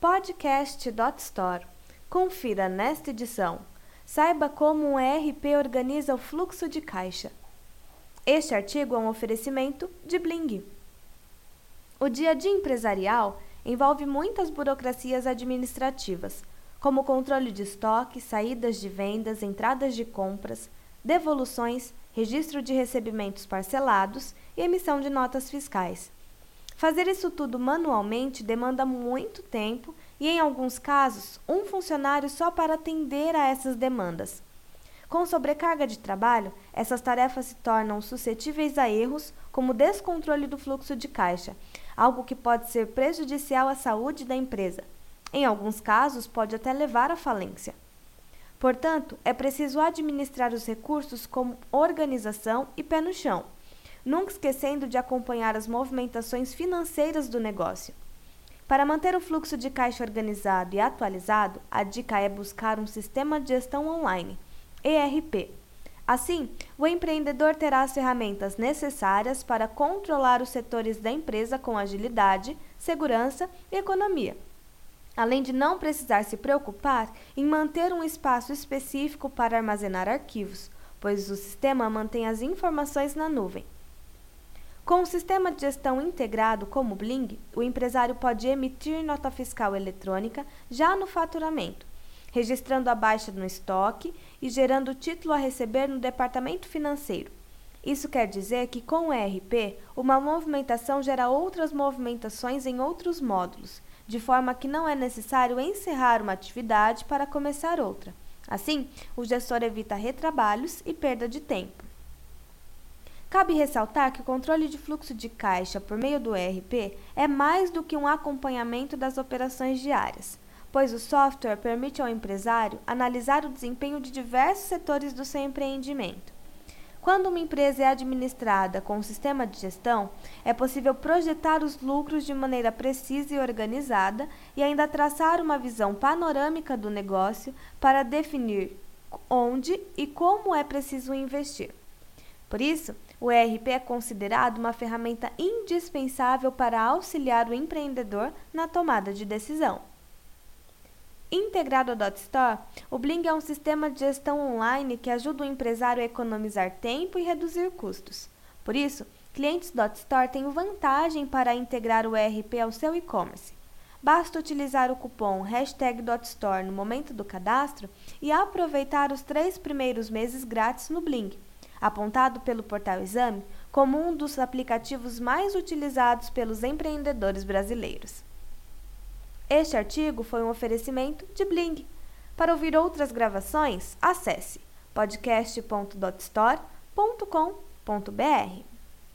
podcast.store. Confira nesta edição. Saiba como um ERP organiza o fluxo de caixa. Este artigo é um oferecimento de Bling. O dia a dia empresarial envolve muitas burocracias administrativas, como controle de estoque, saídas de vendas, entradas de compras, devoluções, registro de recebimentos parcelados e emissão de notas fiscais. Fazer isso tudo manualmente demanda muito tempo e, em alguns casos, um funcionário só para atender a essas demandas. Com sobrecarga de trabalho, essas tarefas se tornam suscetíveis a erros, como descontrole do fluxo de caixa, algo que pode ser prejudicial à saúde da empresa. Em alguns casos, pode até levar à falência. Portanto, é preciso administrar os recursos com organização e pé no chão nunca esquecendo de acompanhar as movimentações financeiras do negócio. Para manter o fluxo de caixa organizado e atualizado, a dica é buscar um sistema de gestão online, ERP. Assim, o empreendedor terá as ferramentas necessárias para controlar os setores da empresa com agilidade, segurança e economia. Além de não precisar se preocupar em manter um espaço específico para armazenar arquivos, pois o sistema mantém as informações na nuvem. Com o sistema de gestão integrado como o Bling, o empresário pode emitir nota fiscal eletrônica já no faturamento, registrando a baixa no estoque e gerando título a receber no departamento financeiro. Isso quer dizer que com o ERP, uma movimentação gera outras movimentações em outros módulos, de forma que não é necessário encerrar uma atividade para começar outra. Assim, o gestor evita retrabalhos e perda de tempo. Cabe ressaltar que o controle de fluxo de caixa por meio do ERP é mais do que um acompanhamento das operações diárias, pois o software permite ao empresário analisar o desempenho de diversos setores do seu empreendimento. Quando uma empresa é administrada com um sistema de gestão, é possível projetar os lucros de maneira precisa e organizada e ainda traçar uma visão panorâmica do negócio para definir onde e como é preciso investir. Por isso, o ERP é considerado uma ferramenta indispensável para auxiliar o empreendedor na tomada de decisão. Integrado ao DotStore, o Bling é um sistema de gestão online que ajuda o empresário a economizar tempo e reduzir custos. Por isso, clientes DotStore têm vantagem para integrar o ERP ao seu e-commerce. Basta utilizar o cupom DotStore no momento do cadastro e aproveitar os três primeiros meses grátis no Bling apontado pelo Portal Exame como um dos aplicativos mais utilizados pelos empreendedores brasileiros. Este artigo foi um oferecimento de Bling. Para ouvir outras gravações, acesse podcast.dotstore.com.br.